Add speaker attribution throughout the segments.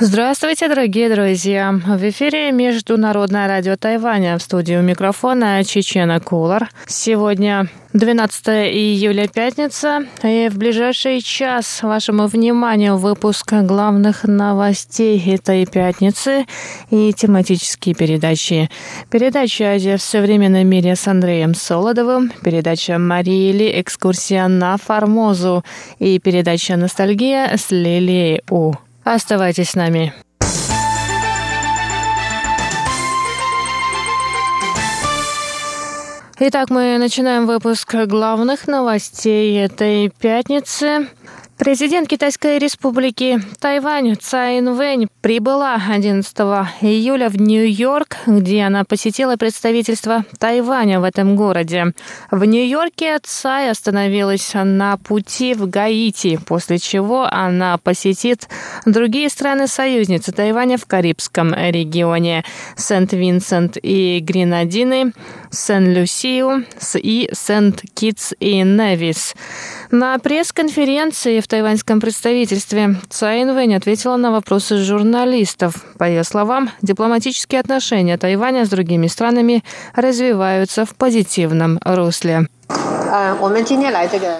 Speaker 1: Здравствуйте, дорогие друзья! В эфире Международное радио Тайваня. В студию микрофона Чечена Кулар. Сегодня 12 июля, пятница, и в ближайший час вашему вниманию выпуск главных новостей этой пятницы и тематические передачи. Передача «Азия в современном мире» с Андреем Солодовым, передача «Марии Ли. Экскурсия на Формозу» и передача «Ностальгия» с Лилией У. Оставайтесь с нами. Итак, мы начинаем выпуск главных новостей этой пятницы. Президент Китайской республики Тайвань Цай Инвэнь прибыла 11 июля в Нью-Йорк, где она посетила представительство Тайваня в этом городе. В Нью-Йорке Цай остановилась на пути в Гаити, после чего она посетит другие страны-союзницы Тайваня в Карибском регионе – Сент-Винсент и Гренадины, Сен-Люсию и Сент-Китс и Невис. На пресс-конференции в тайваньском представительстве Цай Инвэнь ответила на вопросы журналистов. По ее словам, дипломатические отношения Тайваня с другими странами развиваются в позитивном русле.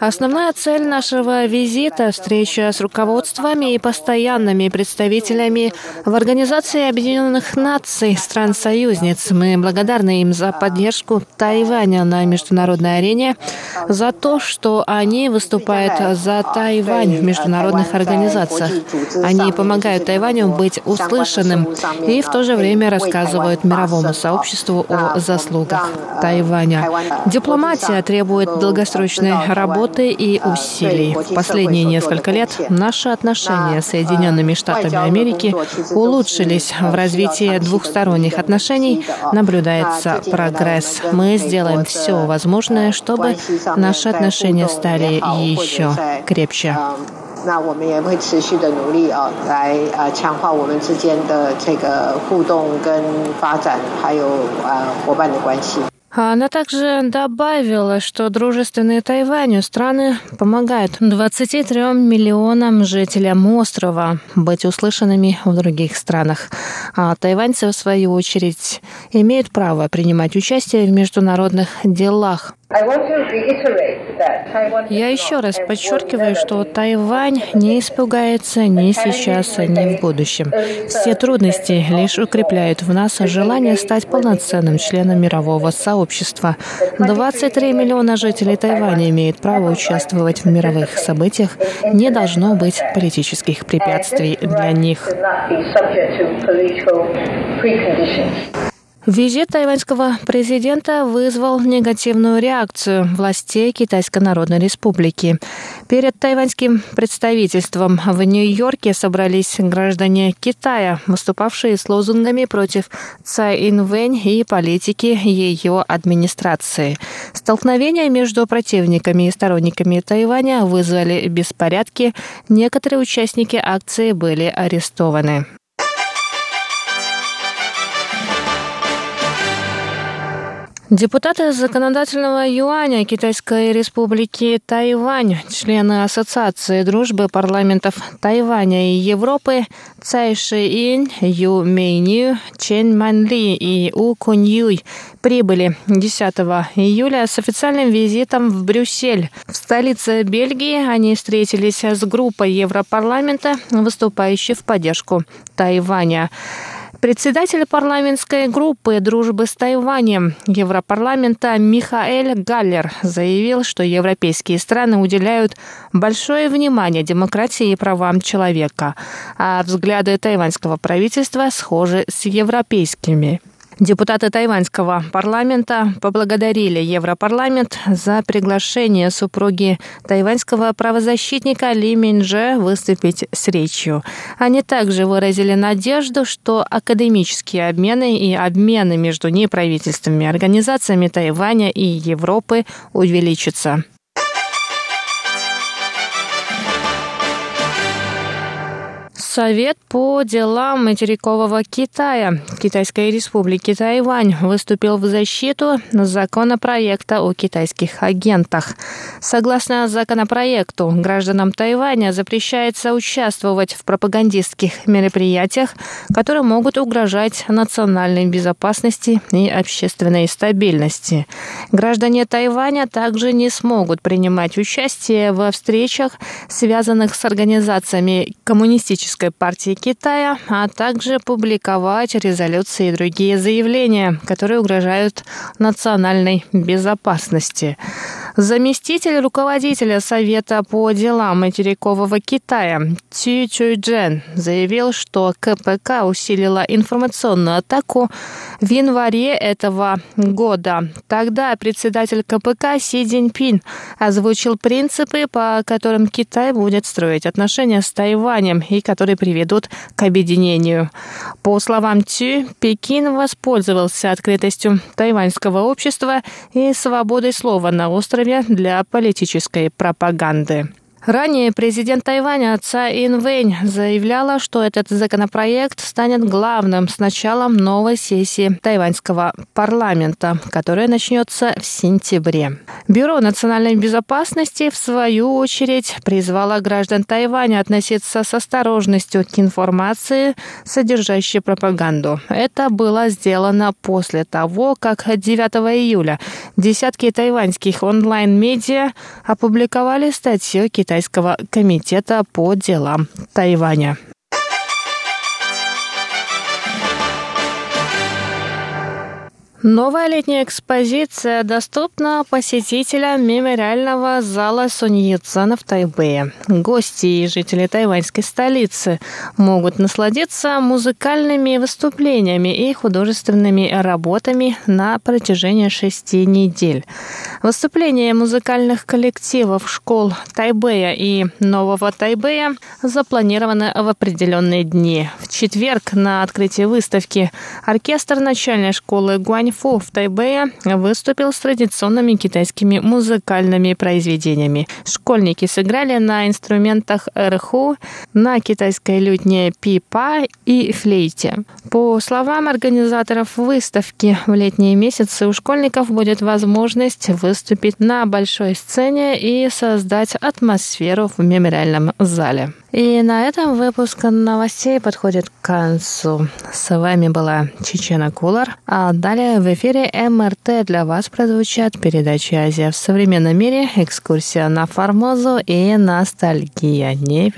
Speaker 1: Основная цель нашего визита – встреча с руководствами и постоянными представителями в Организации Объединенных Наций стран-союзниц. Мы благодарны им за поддержку Тайваня на международной арене, за то, что они выступают за Тайвань в международных организациях. Они помогают Тайваню быть услышанным и в то же время рассказывают мировому сообществу о заслугах Тайваня. Дипломатия требует долгосрочной работы и усилий. В последние несколько лет наши отношения с Соединенными Штатами Америки улучшились. В развитии двухсторонних отношений наблюдается прогресс. Мы сделаем все возможное, чтобы наши отношения стали еще крепче. 那我们也会持续的努力啊，来呃强化我们之间的这个互动跟发展，还有呃伙伴的关系。 Она также добавила, что дружественные Тайваню страны помогают 23 миллионам жителям острова быть услышанными в других странах. А тайваньцы, в свою очередь, имеют право принимать участие в международных делах я еще раз подчеркиваю, что Тайвань не испугается ни сейчас, ни в будущем. Все трудности лишь укрепляют в нас желание стать полноценным членом мирового сообщества. 23 миллиона жителей Тайваня имеют право участвовать в мировых событиях. Не должно быть политических препятствий для них. Визит тайваньского президента вызвал негативную реакцию властей Китайской Народной Республики. Перед тайваньским представительством в Нью-Йорке собрались граждане Китая, выступавшие с лозунгами против Цай Инвэнь и политики ее администрации. Столкновения между противниками и сторонниками Тайваня вызвали беспорядки. Некоторые участники акции были арестованы. Депутаты законодательного юаня Китайской республики Тайвань, члены Ассоциации дружбы парламентов Тайваня и Европы Цай Шиин, Ю Мэйню, Чен Манли и У Кунь Юй прибыли 10 июля с официальным визитом в Брюссель. В столице Бельгии они встретились с группой Европарламента, выступающей в поддержку Тайваня. Председатель парламентской группы дружбы с Тайванем Европарламента Михаэль Галлер заявил, что европейские страны уделяют большое внимание демократии и правам человека, а взгляды тайваньского правительства схожи с европейскими. Депутаты тайваньского парламента поблагодарили Европарламент за приглашение супруги тайваньского правозащитника Ли Минже выступить с речью. Они также выразили надежду, что академические обмены и обмены между неправительственными организациями Тайваня и Европы увеличатся. Совет по делам материкового Китая Китайской республики Тайвань выступил в защиту законопроекта о китайских агентах. Согласно законопроекту, гражданам Тайваня запрещается участвовать в пропагандистских мероприятиях, которые могут угрожать национальной безопасности и общественной стабильности. Граждане Тайваня также не смогут принимать участие во встречах, связанных с организациями Коммунистической партии Китая, а также публиковать резолюции и другие заявления, которые угрожают национальной безопасности. Заместитель руководителя Совета по делам материкового Китая Цю Чуйджен заявил, что КПК усилила информационную атаку в январе этого года. Тогда председатель КПК Си Цзиньпин озвучил принципы, по которым Китай будет строить отношения с Тайванем и которые приведут к объединению. По словам Цю, Пекин воспользовался открытостью тайваньского общества и свободой слова на острове острове для политической пропаганды. Ранее президент Тайваня Цай Инвэнь заявляла, что этот законопроект станет главным с началом новой сессии тайваньского парламента, которая начнется в сентябре. Бюро национальной безопасности, в свою очередь, призвало граждан Тайваня относиться с осторожностью к информации, содержащей пропаганду. Это было сделано после того, как 9 июля десятки тайваньских онлайн-медиа опубликовали статью Китая Китайского комитета по делам Тайваня. Новая летняя экспозиция доступна посетителям мемориального зала Суньяцена в Тайбэе. Гости и жители тайваньской столицы могут насладиться музыкальными выступлениями и художественными работами на протяжении шести недель. Выступления музыкальных коллективов школ Тайбэя и Нового Тайбэя запланированы в определенные дни. В четверг на открытии выставки оркестр начальной школы Гуань Фу в Тайбэе выступил с традиционными китайскими музыкальными произведениями. Школьники сыграли на инструментах эрху, на китайской лютне пипа и флейте. По словам организаторов выставки, в летние месяцы у школьников будет возможность выступить на большой сцене и создать атмосферу в мемориальном зале. И на этом выпуск новостей подходит к концу. С вами была Чечена Кулар, а далее в эфире МРТ для вас прозвучат передачи «Азия в современном мире», экскурсия на Формозу и ностальгия. Не